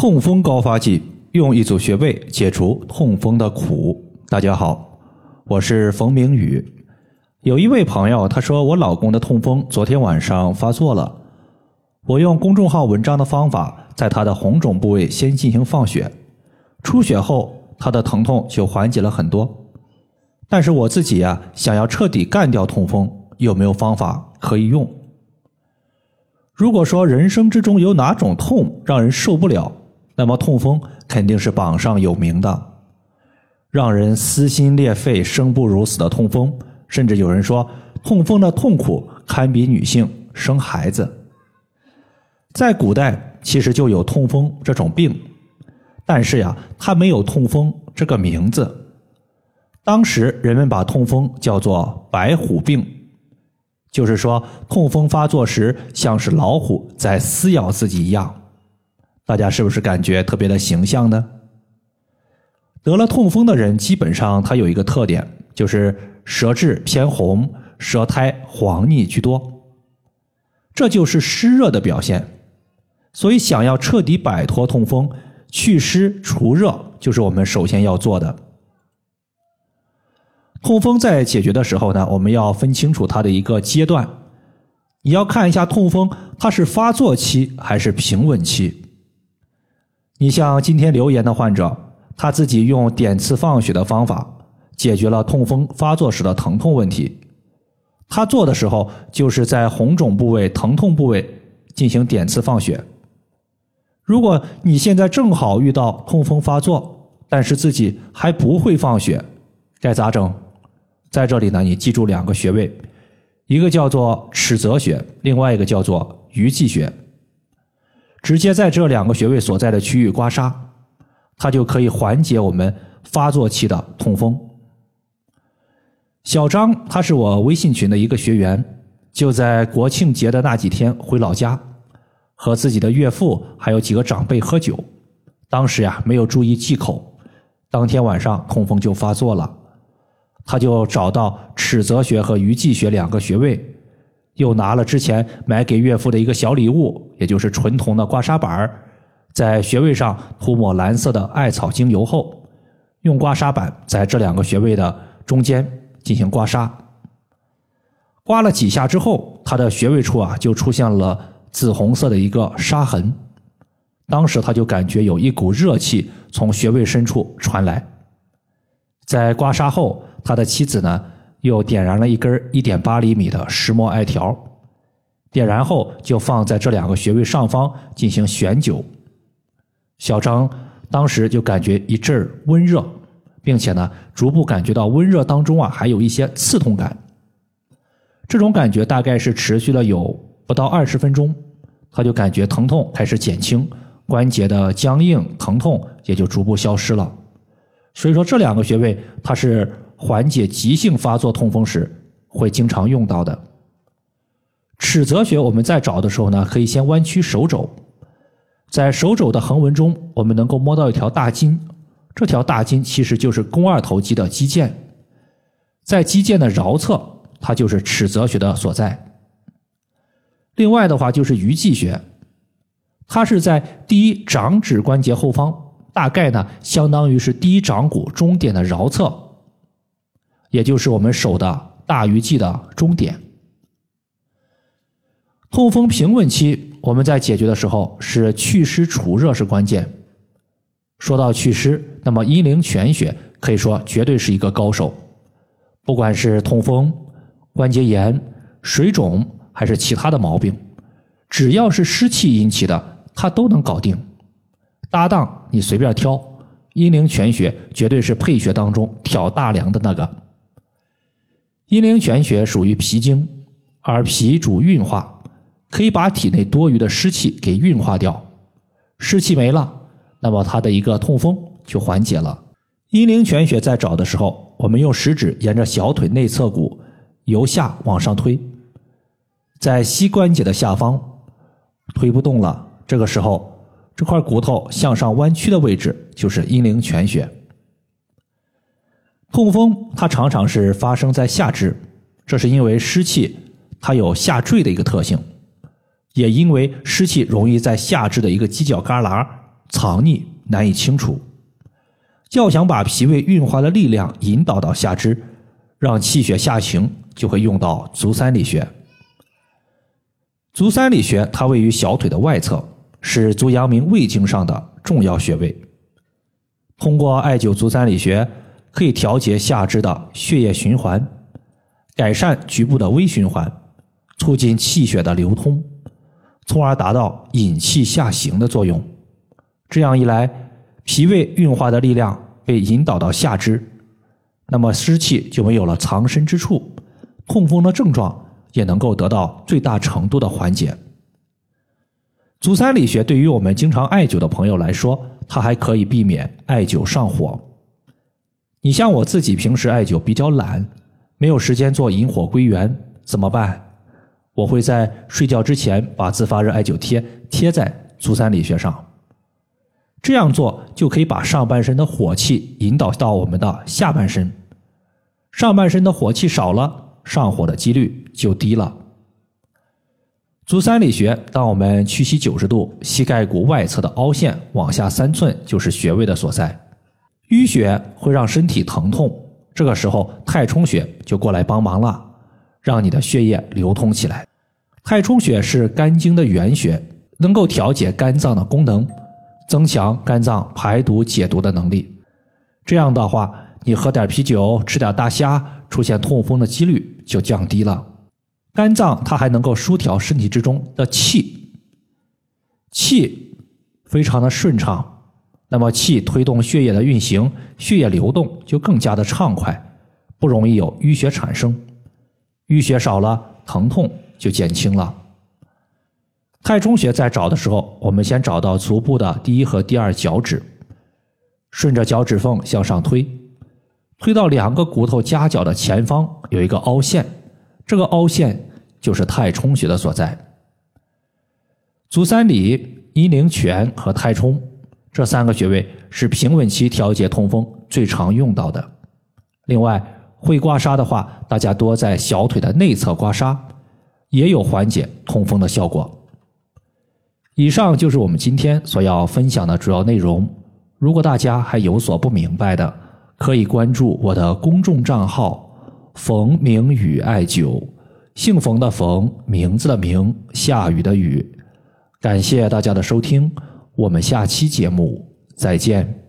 痛风高发季，用一组穴位解除痛风的苦。大家好，我是冯明宇。有一位朋友他说，我老公的痛风昨天晚上发作了，我用公众号文章的方法，在他的红肿部位先进行放血，出血后他的疼痛就缓解了很多。但是我自己呀，想要彻底干掉痛风，有没有方法可以用？如果说人生之中有哪种痛让人受不了，那么痛风肯定是榜上有名的，让人撕心裂肺、生不如死的痛风，甚至有人说痛风的痛苦堪比女性生孩子。在古代其实就有痛风这种病，但是呀，它没有痛风这个名字。当时人们把痛风叫做“白虎病”，就是说痛风发作时像是老虎在撕咬自己一样。大家是不是感觉特别的形象呢？得了痛风的人，基本上他有一个特点，就是舌质偏红，舌苔黄腻居多，这就是湿热的表现。所以，想要彻底摆脱痛风、祛湿除热，就是我们首先要做的。痛风在解决的时候呢，我们要分清楚它的一个阶段。你要看一下痛风它是发作期还是平稳期。你像今天留言的患者，他自己用点刺放血的方法解决了痛风发作时的疼痛问题。他做的时候就是在红肿部位、疼痛部位进行点刺放血。如果你现在正好遇到痛风发作，但是自己还不会放血，该咋整？在这里呢，你记住两个穴位，一个叫做尺泽穴，另外一个叫做鱼际穴。直接在这两个穴位所在的区域刮痧，它就可以缓解我们发作期的痛风。小张他是我微信群的一个学员，就在国庆节的那几天回老家，和自己的岳父还有几个长辈喝酒，当时呀没有注意忌口，当天晚上痛风就发作了。他就找到尺泽穴和鱼际穴两个穴位，又拿了之前买给岳父的一个小礼物，也就是纯铜的刮痧板在穴位上涂抹蓝色的艾草精油后，用刮痧板在这两个穴位的中间进行刮痧。刮了几下之后，他的穴位处啊就出现了紫红色的一个沙痕，当时他就感觉有一股热气从穴位深处传来，在刮痧后。他的妻子呢，又点燃了一根一点八厘米的石墨艾条，点燃后就放在这两个穴位上方进行悬灸。小张当时就感觉一阵温热，并且呢，逐步感觉到温热当中啊，还有一些刺痛感。这种感觉大概是持续了有不到二十分钟，他就感觉疼痛开始减轻，关节的僵硬疼痛也就逐步消失了。所以说，这两个穴位它是。缓解急性发作痛风时会经常用到的。尺泽穴，我们在找的时候呢，可以先弯曲手肘，在手肘的横纹中，我们能够摸到一条大筋，这条大筋其实就是肱二头肌的肌腱，在肌腱的桡侧，它就是尺泽穴的所在。另外的话就是鱼际穴，它是在第一掌指关节后方，大概呢相当于是第一掌骨中点的桡侧。也就是我们手的大鱼际的中点。痛风平稳期，我们在解决的时候是祛湿除热是关键。说到祛湿，那么阴陵泉穴可以说绝对是一个高手。不管是痛风、关节炎、水肿还是其他的毛病，只要是湿气引起的，它都能搞定。搭档你随便挑，阴陵泉穴绝对是配穴当中挑大梁的那个。阴陵泉穴属于脾经，而脾主运化，可以把体内多余的湿气给运化掉。湿气没了，那么它的一个痛风就缓解了。阴陵泉穴在找的时候，我们用食指沿着小腿内侧骨由下往上推，在膝关节的下方推不动了，这个时候这块骨头向上弯曲的位置就是阴陵泉穴。痛风它常常是发生在下肢，这是因为湿气它有下坠的一个特性，也因为湿气容易在下肢的一个犄角旮旯藏匿，难以清除。要想把脾胃运化的力量引导到下肢，让气血下行，就会用到足三里穴。足三里穴它位于小腿的外侧，是足阳明胃经上的重要穴位。通过艾灸足三里穴，可以调节下肢的血液循环，改善局部的微循环，促进气血的流通，从而达到引气下行的作用。这样一来，脾胃运化的力量被引导到下肢，那么湿气就没有了藏身之处，痛风的症状也能够得到最大程度的缓解。足三里穴对于我们经常艾灸的朋友来说，它还可以避免艾灸上火。你像我自己平时艾灸比较懒，没有时间做引火归元，怎么办？我会在睡觉之前把自发热艾灸贴贴在足三里穴上。这样做就可以把上半身的火气引导到我们的下半身，上半身的火气少了，上火的几率就低了。足三里穴，当我们屈膝九十度，膝盖骨外侧的凹陷往下三寸就是穴位的所在。淤血会让身体疼痛，这个时候太冲穴就过来帮忙了，让你的血液流通起来。太冲穴是肝经的原穴，能够调节肝脏的功能。增强肝脏排毒解毒的能力，这样的话，你喝点啤酒，吃点大虾，出现痛风的几率就降低了。肝脏它还能够疏调身体之中的气，气非常的顺畅，那么气推动血液的运行，血液流动就更加的畅快，不容易有淤血产生，淤血少了，疼痛就减轻了。太冲穴在找的时候，我们先找到足部的第一和第二脚趾，顺着脚趾缝向上推，推到两个骨头夹角的前方有一个凹陷，这个凹陷就是太冲穴的所在。足三里、阴陵泉和太冲这三个穴位是平稳期调节痛风最常用到的。另外，会刮痧的话，大家多在小腿的内侧刮痧，也有缓解痛风的效果。以上就是我们今天所要分享的主要内容。如果大家还有所不明白的，可以关注我的公众账号“冯明宇艾灸”，姓冯的冯，名字的名，下雨的雨。感谢大家的收听，我们下期节目再见。